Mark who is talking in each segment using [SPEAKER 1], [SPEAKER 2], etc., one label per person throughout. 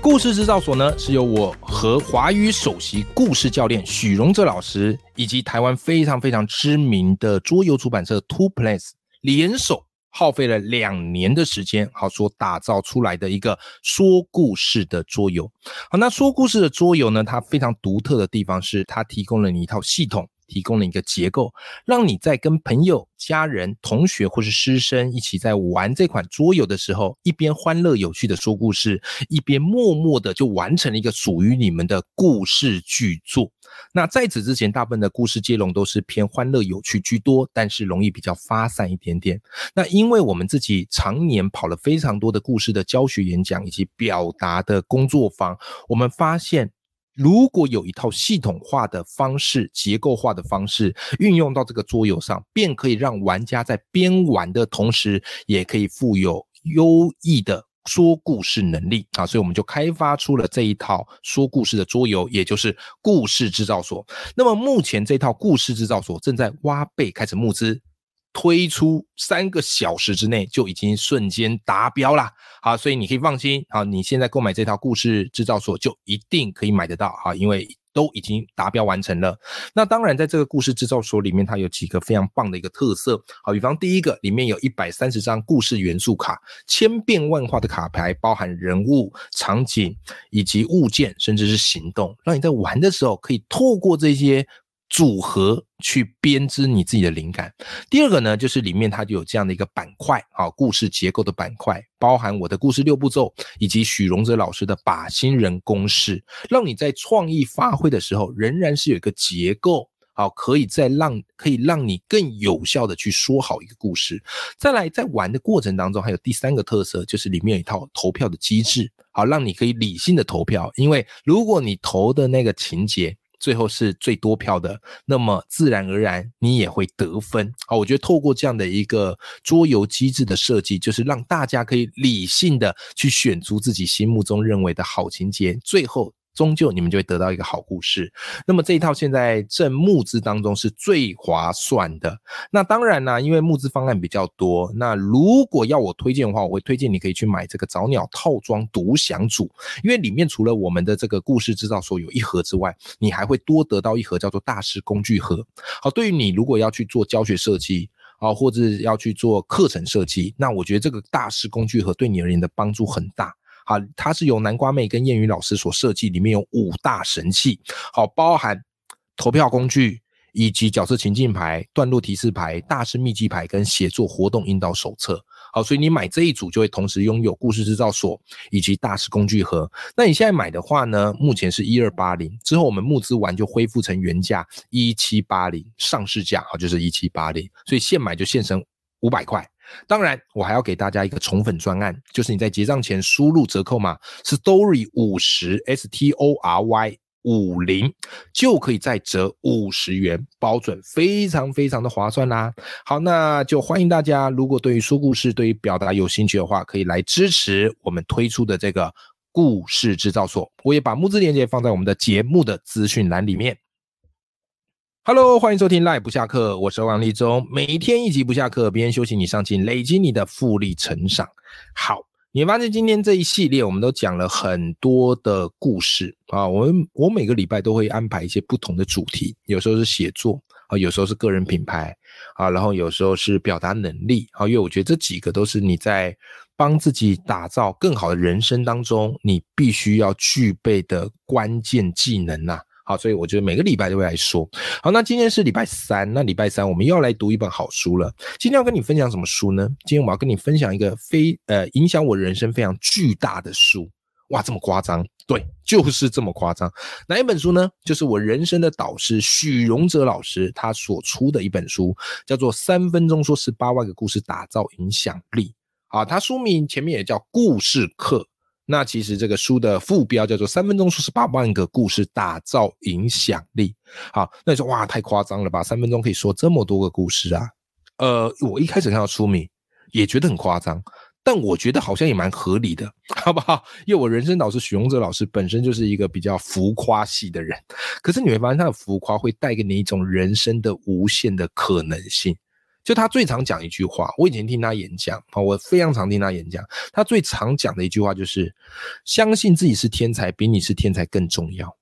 [SPEAKER 1] 故事制造所呢，是由我和华语首席故事教练许荣哲老师，以及台湾非常非常知名的桌游出版社 Two Place 联手，耗费了两年的时间，好所打造出来的一个说故事的桌游。好，那说故事的桌游呢，它非常独特的地方是，它提供了你一套系统。提供了一个结构，让你在跟朋友、家人、同学或是师生一起在玩这款桌游的时候，一边欢乐有趣的说故事，一边默默的就完成了一个属于你们的故事巨作。那在此之前，大部分的故事接龙都是偏欢乐有趣居多，但是容易比较发散一点点。那因为我们自己常年跑了非常多的故事的教学演讲以及表达的工作坊，我们发现。如果有一套系统化的方式、结构化的方式运用到这个桌游上，便可以让玩家在边玩的同时，也可以富有优异的说故事能力啊！所以我们就开发出了这一套说故事的桌游，也就是故事制造所。那么目前这套故事制造所正在挖贝开始募资。推出三个小时之内就已经瞬间达标了，好，所以你可以放心，好，你现在购买这套故事制造所就一定可以买得到，哈，因为都已经达标完成了。那当然，在这个故事制造所里面，它有几个非常棒的一个特色，好，比方第一个，里面有一百三十张故事元素卡，千变万化的卡牌，包含人物、场景以及物件，甚至是行动，让你在玩的时候可以透过这些。组合去编织你自己的灵感。第二个呢，就是里面它就有这样的一个板块，啊，故事结构的板块，包含我的故事六步骤，以及许荣哲老师的把心人公式，让你在创意发挥的时候，仍然是有一个结构，好，可以再让可以让你更有效的去说好一个故事。再来，在玩的过程当中，还有第三个特色，就是里面有一套投票的机制，好，让你可以理性的投票，因为如果你投的那个情节。最后是最多票的，那么自然而然你也会得分。好，我觉得透过这样的一个桌游机制的设计，就是让大家可以理性的去选出自己心目中认为的好情节，最后。终究你们就会得到一个好故事。那么这一套现在正募资当中是最划算的。那当然呢，因为募资方案比较多。那如果要我推荐的话，我会推荐你可以去买这个早鸟套装独享组，因为里面除了我们的这个故事制造所有一盒之外，你还会多得到一盒叫做大师工具盒。好，对于你如果要去做教学设计啊，或者要去做课程设计，那我觉得这个大师工具盒对你而言的帮助很大。好，它是由南瓜妹跟燕语老师所设计，里面有五大神器，好，包含投票工具以及角色情境牌、段落提示牌、大师秘籍牌跟写作活动引导手册。好，所以你买这一组就会同时拥有故事制造所以及大师工具盒。那你现在买的话呢，目前是一二八零，之后我们募资完就恢复成原价一七八零，上市价好就是一七八零，所以现买就现成五百块。当然，我还要给大家一个宠粉专案，就是你在结账前输入折扣码 story 五十 s t o r y 五零，就可以再折五十元，包准非常非常的划算啦。好，那就欢迎大家，如果对于说故事、对于表达有兴趣的话，可以来支持我们推出的这个故事制造所。我也把募资链接放在我们的节目的资讯栏里面。Hello，欢迎收听赖不下课，我是王立忠，每天一集不下课，别人休息你上进，累积你的复利成长。好，你发现今天这一系列我们都讲了很多的故事啊，我们我每个礼拜都会安排一些不同的主题，有时候是写作啊，有时候是个人品牌啊，然后有时候是表达能力啊，因为我觉得这几个都是你在帮自己打造更好的人生当中，你必须要具备的关键技能呐。好，所以我觉得每个礼拜都会来说。好，那今天是礼拜三，那礼拜三我们又要来读一本好书了。今天要跟你分享什么书呢？今天我要跟你分享一个非呃影响我人生非常巨大的书。哇，这么夸张？对，就是这么夸张。哪一本书呢？就是我人生的导师许荣哲老师他所出的一本书，叫做《三分钟说十八万个故事，打造影响力》。啊，他书名前面也叫故事课。那其实这个书的副标叫做“三分钟说十八万个故事，打造影响力”。好，那你说哇，太夸张了吧？三分钟可以说这么多个故事啊？呃，我一开始看到书名也觉得很夸张，但我觉得好像也蛮合理的，好不好？因为我人生导师许荣哲老师本身就是一个比较浮夸系的人，可是你会发现他的浮夸会带给你一种人生的无限的可能性。就他最常讲一句话，我以前听他演讲啊，我非常常听他演讲，他最常讲的一句话就是相信自己是天才，比你是天才更重要。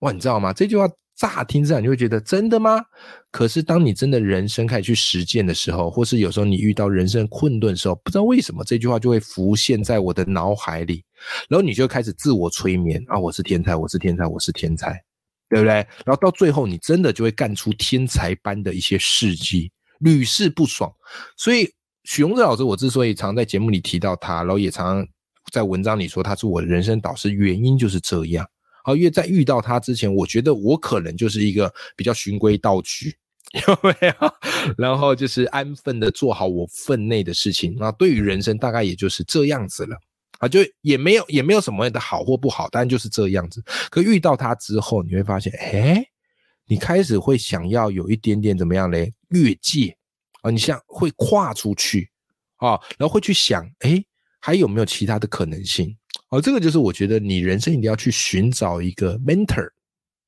[SPEAKER 1] 哇，你知道吗？这句话。乍听之下，你会觉得真的吗？可是当你真的人生开始去实践的时候，或是有时候你遇到人生困顿的时候，不知道为什么这句话就会浮现在我的脑海里，然后你就开始自我催眠啊，我是天才，我是天才，我是天才，对不对？然后到最后，你真的就会干出天才般的一些事迹，屡试不爽。所以许荣哲老师，我之所以常在节目里提到他，然后也常在文章里说他是我的人生导师，原因就是这样。好，因为在遇到他之前，我觉得我可能就是一个比较循规蹈矩，有没有？然后就是安分的做好我分内的事情。那对于人生，大概也就是这样子了。啊，就也没有也没有什么的好或不好，但就是这样子。可遇到他之后，你会发现，哎，你开始会想要有一点点怎么样嘞？越界啊，你像会跨出去啊，然后会去想，哎，还有没有其他的可能性？哦，这个就是我觉得你人生一定要去寻找一个 mentor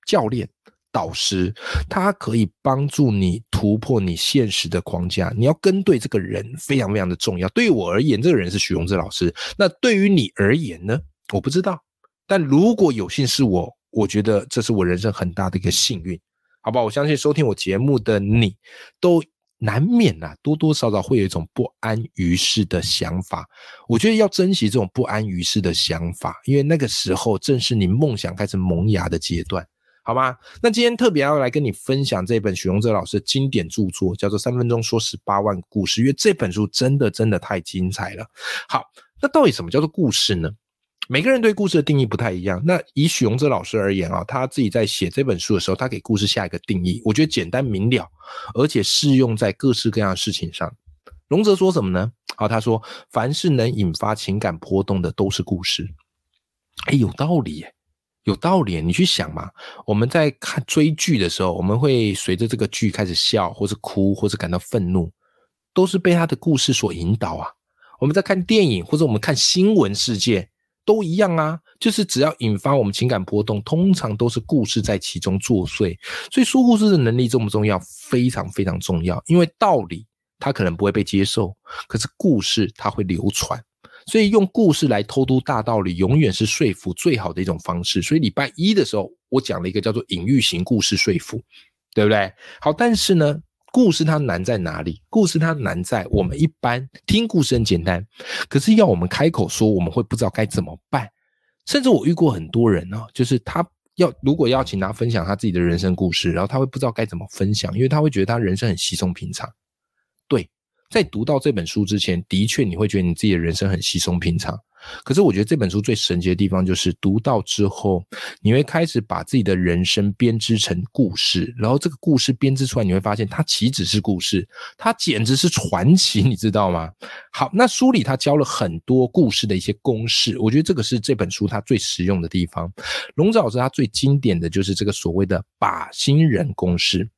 [SPEAKER 1] 教练导师，他可以帮助你突破你现实的框架。你要跟对这个人非常非常的重要。对于我而言，这个人是许荣志老师。那对于你而言呢？我不知道。但如果有幸是我，我觉得这是我人生很大的一个幸运，好吧？我相信收听我节目的你都。难免呐，多多少少会有一种不安于世的想法。我觉得要珍惜这种不安于世的想法，因为那个时候正是你梦想开始萌芽的阶段，好吗？那今天特别要来跟你分享这本许荣哲老师经典著作，叫做《三分钟说十八万故事》，因为这本书真的真的太精彩了。好，那到底什么叫做故事呢？每个人对故事的定义不太一样。那以许荣哲老师而言啊，他自己在写这本书的时候，他给故事下一个定义，我觉得简单明了，而且适用在各式各样的事情上。荣哲说什么呢？好，他说凡是能引发情感波动的都是故事。哎，有道理，有道理。你去想嘛，我们在看追剧的时候，我们会随着这个剧开始笑，或是哭，或是感到愤怒，都是被他的故事所引导啊。我们在看电影，或者我们看新闻事件。都一样啊，就是只要引发我们情感波动，通常都是故事在其中作祟。所以说故事的能力重不重要？非常非常重要。因为道理它可能不会被接受，可是故事它会流传。所以用故事来偷渡大道理，永远是说服最好的一种方式。所以礼拜一的时候，我讲了一个叫做隐喻型故事说服，对不对？好，但是呢。故事它难在哪里？故事它难在我们一般听故事很简单，可是要我们开口说，我们会不知道该怎么办。甚至我遇过很多人啊，就是他要如果邀请他分享他自己的人生故事，然后他会不知道该怎么分享，因为他会觉得他人生很稀松平常。对，在读到这本书之前，的确你会觉得你自己的人生很稀松平常。可是我觉得这本书最神奇的地方，就是读到之后，你会开始把自己的人生编织成故事，然后这个故事编织出来，你会发现它岂止是故事，它简直是传奇，你知道吗？好，那书里他教了很多故事的一些公式，我觉得这个是这本书它最实用的地方。龙子老师他最经典的就是这个所谓的靶心人公式。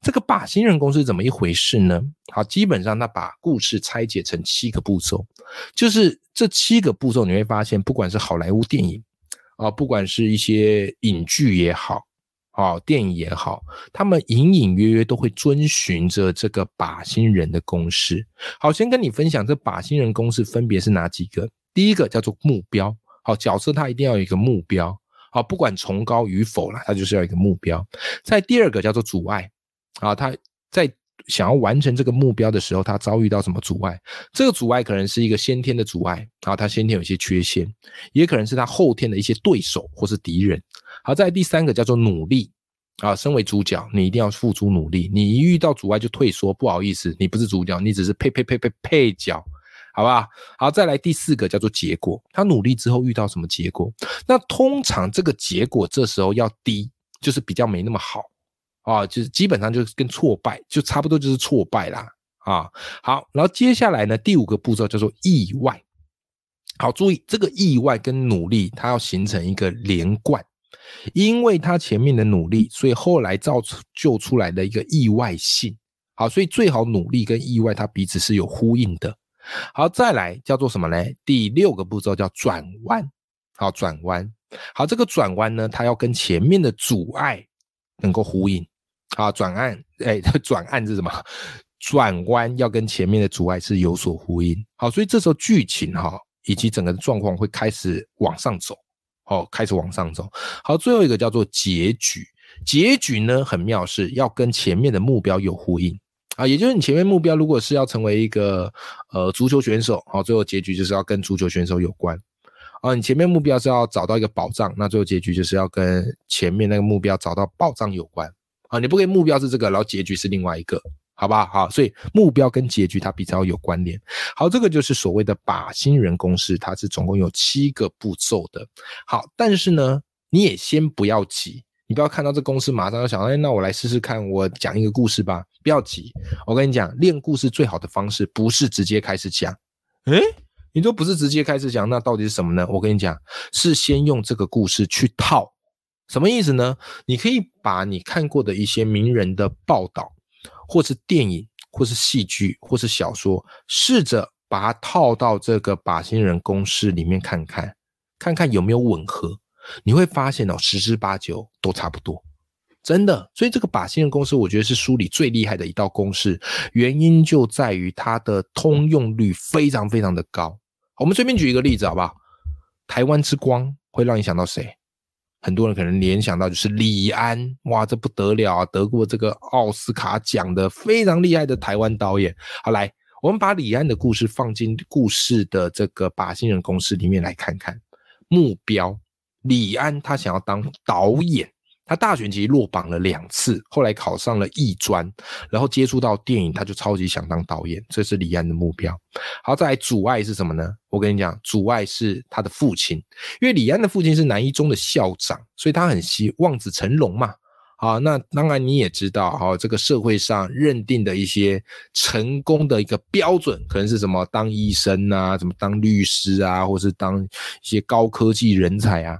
[SPEAKER 1] 这个靶心人公式怎么一回事呢？好，基本上他把故事拆解成七个步骤，就是这七个步你会发现，不管是好莱坞电影啊，不管是一些影剧也好，啊，电影也好，他们隐隐约约都会遵循着这个靶心人的公式。好，先跟你分享这靶心人公式分别是哪几个？第一个叫做目标，好，角色他一定要有一个目标，好，不管崇高与否啦，他就是要一个目标。在第二个叫做阻碍。啊，他在想要完成这个目标的时候，他遭遇到什么阻碍？这个阻碍可能是一个先天的阻碍，啊，他先天有一些缺陷，也可能是他后天的一些对手或是敌人。好，在第三个叫做努力，啊，身为主角，你一定要付出努力，你一遇到阻碍就退缩，不好意思，你不是主角，你只是配配配配配角，好吧？好，再来第四个叫做结果，他努力之后遇到什么结果？那通常这个结果这时候要低，就是比较没那么好。啊，就是基本上就是跟挫败就差不多，就是挫败啦。啊，好，然后接下来呢，第五个步骤叫做意外。好，注意这个意外跟努力，它要形成一个连贯，因为他前面的努力，所以后来造就出来的一个意外性。好，所以最好努力跟意外它彼此是有呼应的。好，再来叫做什么呢？第六个步骤叫转弯。好，转弯。好，这个转弯呢，它要跟前面的阻碍能够呼应。啊，转案，哎，转案是什么？转弯要跟前面的阻碍是有所呼应。好，所以这时候剧情哈，以及整个状况会开始往上走。好，开始往上走。好，最后一个叫做结局。结局呢很妙，是要跟前面的目标有呼应。啊，也就是你前面目标如果是要成为一个呃足球选手，好，最后结局就是要跟足球选手有关。啊，你前面目标是要找到一个宝藏，那最后结局就是要跟前面那个目标找到宝藏有关。啊，你不可以目标是这个，然后结局是另外一个，好吧？好，所以目标跟结局它比较有关联。好，这个就是所谓的靶心人公式，它是总共有七个步骤的。好，但是呢，你也先不要急。你不要看到这公式，马上就想，哎，那我来试试看，我讲一个故事吧。不要急，我跟你讲，练故事最好的方式不是直接开始讲。诶，你说不是直接开始讲，那到底是什么呢？我跟你讲，是先用这个故事去套。什么意思呢？你可以把你看过的一些名人的报道，或是电影，或是戏剧，或是小说，试着把它套到这个靶心人公式里面看看，看看有没有吻合。你会发现哦，十之八九都差不多，真的。所以这个靶心人公式，我觉得是书里最厉害的一道公式，原因就在于它的通用率非常非常的高。我们随便举一个例子好不好？台湾之光会让你想到谁？很多人可能联想到就是李安，哇，这不得了啊，得过这个奥斯卡奖的非常厉害的台湾导演。好，来，我们把李安的故事放进故事的这个靶心人公司里面来看看目标。李安他想要当导演，他大选其实落榜了两次，后来考上了艺专，然后接触到电影，他就超级想当导演，这是李安的目标。好，再来阻碍是什么呢？我跟你讲，阻碍是他的父亲，因为李安的父亲是南一中的校长，所以他很希望子成龙嘛。好，那当然你也知道，哈，这个社会上认定的一些成功的一个标准，可能是什么当医生啊，什么当律师啊，或是当一些高科技人才啊。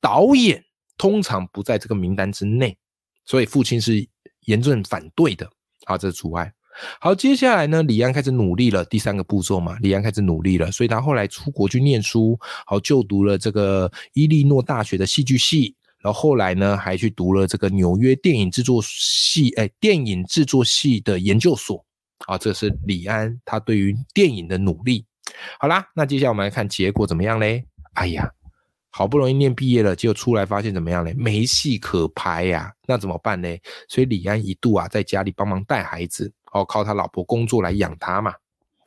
[SPEAKER 1] 导演通常不在这个名单之内，所以父亲是严正反对的。好，这是除外。好，接下来呢，李安开始努力了，第三个步骤嘛，李安开始努力了，所以他后来出国去念书，好，就读了这个伊利诺大学的戏剧系。然后后来呢，还去读了这个纽约电影制作系，哎，电影制作系的研究所啊。这是李安他对于电影的努力。好啦，那接下来我们来看结果怎么样嘞？哎呀，好不容易念毕业了，结果出来发现怎么样嘞？没戏可拍呀，那怎么办呢？所以李安一度啊，在家里帮忙带孩子，哦，靠他老婆工作来养他嘛。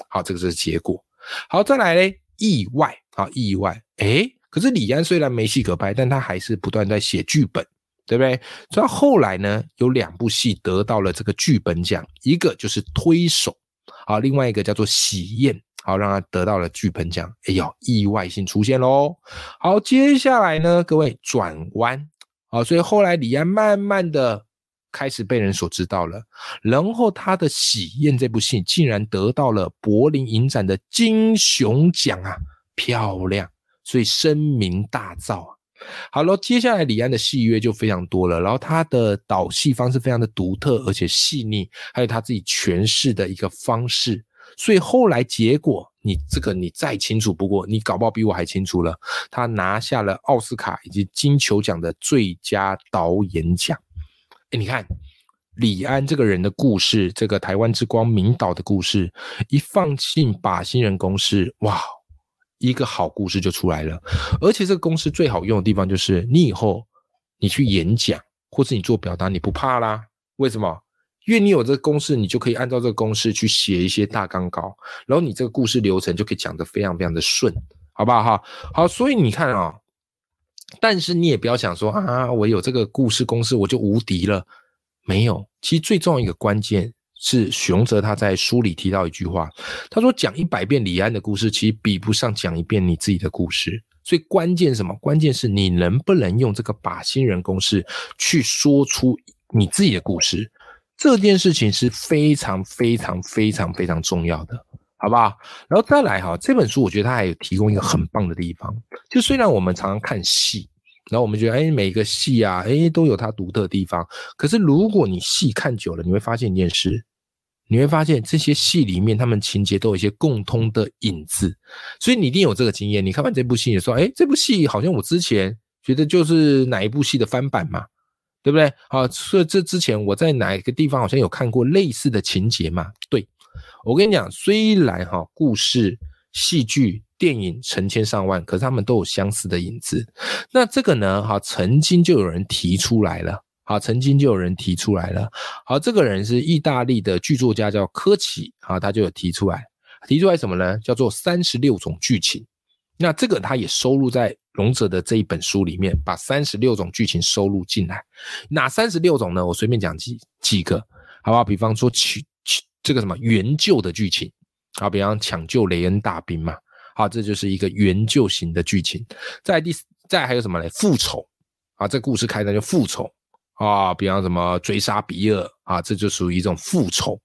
[SPEAKER 1] 好，这个是结果。好，再来嘞，意外啊，意外，哎。可是李安虽然没戏可拍，但他还是不断在写剧本，对不对？所以后来呢，有两部戏得到了这个剧本奖，一个就是《推手》，好，另外一个叫做《喜宴》，好，让他得到了剧本奖。哎呦，意外性出现喽！好，接下来呢，各位转弯，好，所以后来李安慢慢的开始被人所知道了，然后他的《喜宴》这部戏竟然得到了柏林影展的金熊奖啊，漂亮！所以声名大噪！好了，接下来李安的戏约就非常多了，然后他的导戏方式非常的独特而且细腻，还有他自己诠释的一个方式。所以后来结果，你这个你再清楚不过，你搞不好比我还清楚了。他拿下了奥斯卡以及金球奖的最佳导演奖。哎，你看李安这个人的故事，这个台湾之光明导的故事，一放进把新人公司，哇！一个好故事就出来了，而且这个公司最好用的地方就是你以后你去演讲或是你做表达你不怕啦。为什么？因为你有这个公式，你就可以按照这个公式去写一些大纲稿，然后你这个故事流程就可以讲得非常非常的顺，好不好哈？好，所以你看啊，但是你也不要想说啊，我有这个故事公式我就无敌了，没有。其实最重要一个关键。是熊泽他在书里提到一句话，他说讲一百遍李安的故事，其实比不上讲一遍你自己的故事。所以关键什么？关键是你能不能用这个把新人公式去说出你自己的故事。这件事情是非常非常非常非常重要的，好不好？然后再来哈，这本书我觉得它还有提供一个很棒的地方，就虽然我们常常看戏，然后我们觉得哎每个戏啊哎都有它独特的地方，可是如果你戏看久了，你会发现一件事。你会发现这些戏里面他们情节都有一些共通的影子，所以你一定有这个经验。你看完这部戏，你说，哎，这部戏好像我之前觉得就是哪一部戏的翻版嘛，对不对？好，所以这之前我在哪一个地方好像有看过类似的情节嘛？对，我跟你讲，虽然哈故事、戏剧、电影成千上万，可是他们都有相似的影子。那这个呢，哈，曾经就有人提出来了。好，曾经就有人提出来了。好，这个人是意大利的剧作家，叫科奇。啊，他就有提出来，提出来什么呢？叫做三十六种剧情。那这个他也收录在龙者的这一本书里面，把三十六种剧情收录进来。哪三十六种呢？我随便讲几几个，好不好？比方说取取这个什么援救的剧情，好，比方抢救雷恩大兵嘛。好，这就是一个援救型的剧情。再第再还有什么嘞？复仇啊，这故事开端就复仇。啊，比方什么追杀比尔啊，这就属于一种复仇，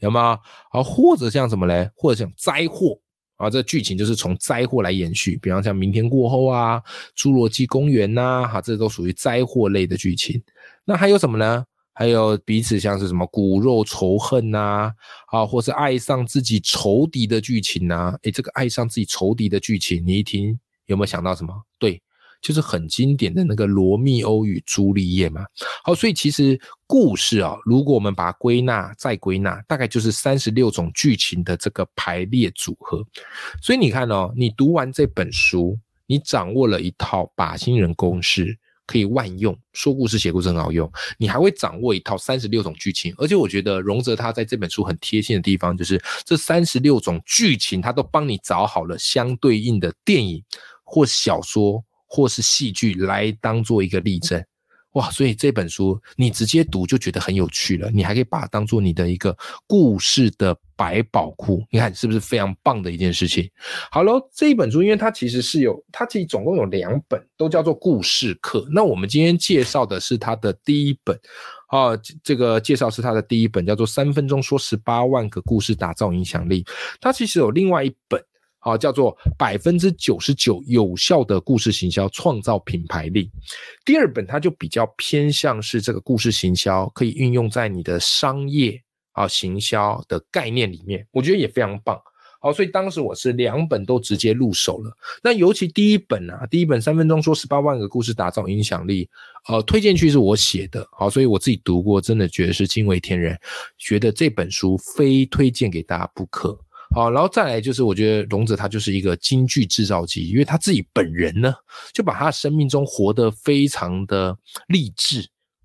[SPEAKER 1] 有吗？啊，或者像什么嘞？或者像灾祸啊，这剧情就是从灾祸来延续。比方像明天过后啊，侏罗纪公园呐，哈，这都属于灾祸类的剧情。那还有什么呢？还有彼此像是什么骨肉仇恨呐，啊，或是爱上自己仇敌的剧情呐？诶，这个爱上自己仇敌的剧情，你一听有没有想到什么？对。就是很经典的那个罗密欧与朱丽叶嘛。好，所以其实故事啊，如果我们把它归纳再归纳，大概就是三十六种剧情的这个排列组合。所以你看哦，你读完这本书，你掌握了一套靶心人公式，可以万用，说故事写故事很好用。你还会掌握一套三十六种剧情，而且我觉得荣泽他在这本书很贴心的地方，就是这三十六种剧情，他都帮你找好了相对应的电影或小说。或是戏剧来当做一个例证，哇！所以这本书你直接读就觉得很有趣了，你还可以把它当做你的一个故事的百宝库，你看是不是非常棒的一件事情？好了，这一本书，因为它其实是有，它其实总共有两本，都叫做故事课。那我们今天介绍的是它的第一本，啊，这个介绍是它的第一本，叫做《三分钟说十八万个故事，打造影响力》。它其实有另外一本。好，叫做百分之九十九有效的故事行销，创造品牌力。第二本它就比较偏向是这个故事行销，可以运用在你的商业啊行销的概念里面，我觉得也非常棒。好，所以当时我是两本都直接入手了。那尤其第一本啊，第一本三分钟说十八万个故事，打造影响力，呃，推荐序是我写的。好，所以我自己读过，真的觉得是惊为天人，觉得这本书非推荐给大家不可。好，然后再来就是，我觉得龙泽他就是一个京剧制造机，因为他自己本人呢，就把他的生命中活得非常的励志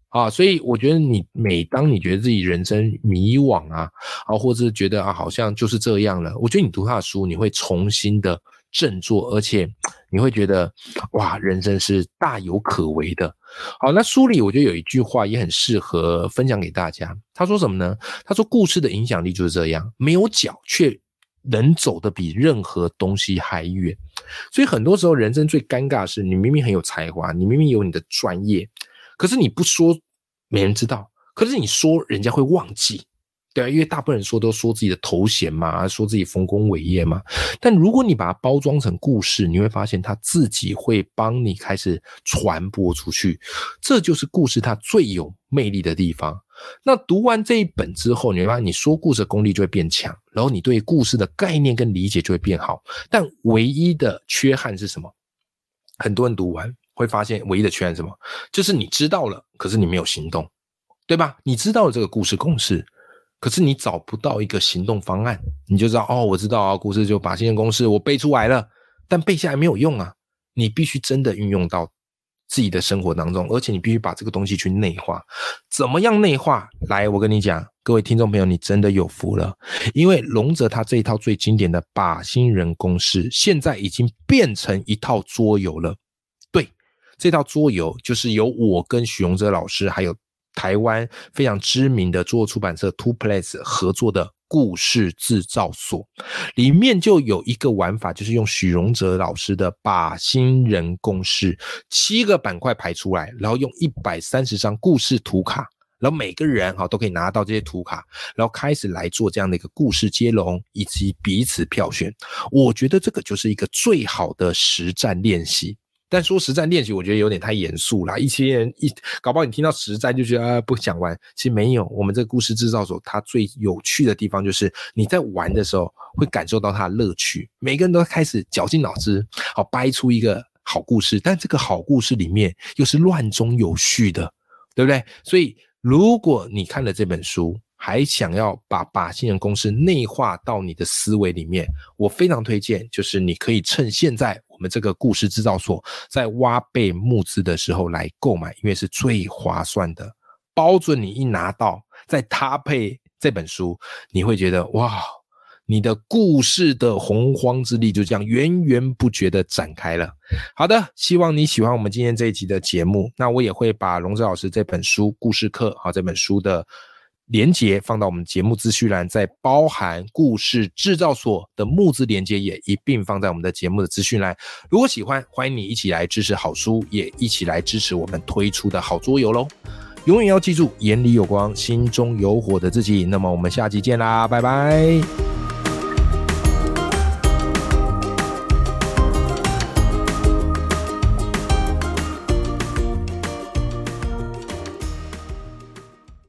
[SPEAKER 1] 啊，所以我觉得你每当你觉得自己人生迷惘啊，啊，或者是觉得啊好像就是这样了，我觉得你读他的书，你会重新的振作，而且你会觉得哇，人生是大有可为的。好，那书里我觉得有一句话也很适合分享给大家，他说什么呢？他说故事的影响力就是这样，没有脚却。能走的比任何东西还远，所以很多时候人生最尴尬的是，你明明很有才华，你明明有你的专业，可是你不说，没人知道；可是你说，人家会忘记。对啊，因为大部分人说都说自己的头衔嘛，说自己丰功伟业嘛。但如果你把它包装成故事，你会发现他自己会帮你开始传播出去。这就是故事它最有魅力的地方。那读完这一本之后，你会发现你说故事的功力就会变强，然后你对故事的概念跟理解就会变好。但唯一的缺憾是什么？很多人读完会发现，唯一的缺憾是什么？就是你知道了，可是你没有行动，对吧？你知道了这个故事公式。可是你找不到一个行动方案，你就知道哦，我知道啊，故事就把新的公式我背出来了，但背下来没有用啊，你必须真的运用到自己的生活当中，而且你必须把这个东西去内化。怎么样内化？来，我跟你讲，各位听众朋友，你真的有福了，因为龙泽他这一套最经典的把新人公式，现在已经变成一套桌游了。对，这套桌游就是由我跟许荣哲老师还有。台湾非常知名的桌游出版社 Two Place 合作的故事制造所，里面就有一个玩法，就是用许荣哲老师的把心人公式，七个板块排出来，然后用一百三十张故事图卡，然后每个人哈都可以拿到这些图卡，然后开始来做这样的一个故事接龙以及彼此票选。我觉得这个就是一个最好的实战练习。但说实战练习，我觉得有点太严肃了。一些人一搞不好，你听到实战就觉得啊，不想玩。其实没有，我们这个故事制造所，它最有趣的地方就是你在玩的时候会感受到它的乐趣。每个人都开始绞尽脑汁，好掰出一个好故事。但这个好故事里面又是乱中有序的，对不对？所以如果你看了这本书，还想要把把信任公式内化到你的思维里面，我非常推荐，就是你可以趁现在我们这个故事制造所在挖贝募资的时候来购买，因为是最划算的，包准你一拿到，再搭配这本书，你会觉得哇，你的故事的洪荒之力就这样源源不绝的展开了。好的，希望你喜欢我们今天这一集的节目，那我也会把龙泽老师这本书故事课好这本书的。连接放到我们节目资讯栏，在包含故事制造所的募资连接也一并放在我们的节目的资讯栏。如果喜欢，欢迎你一起来支持好书，也一起来支持我们推出的好桌游喽！永远要记住，眼里有光，心中有火的自己。那么我们下期见啦，拜拜。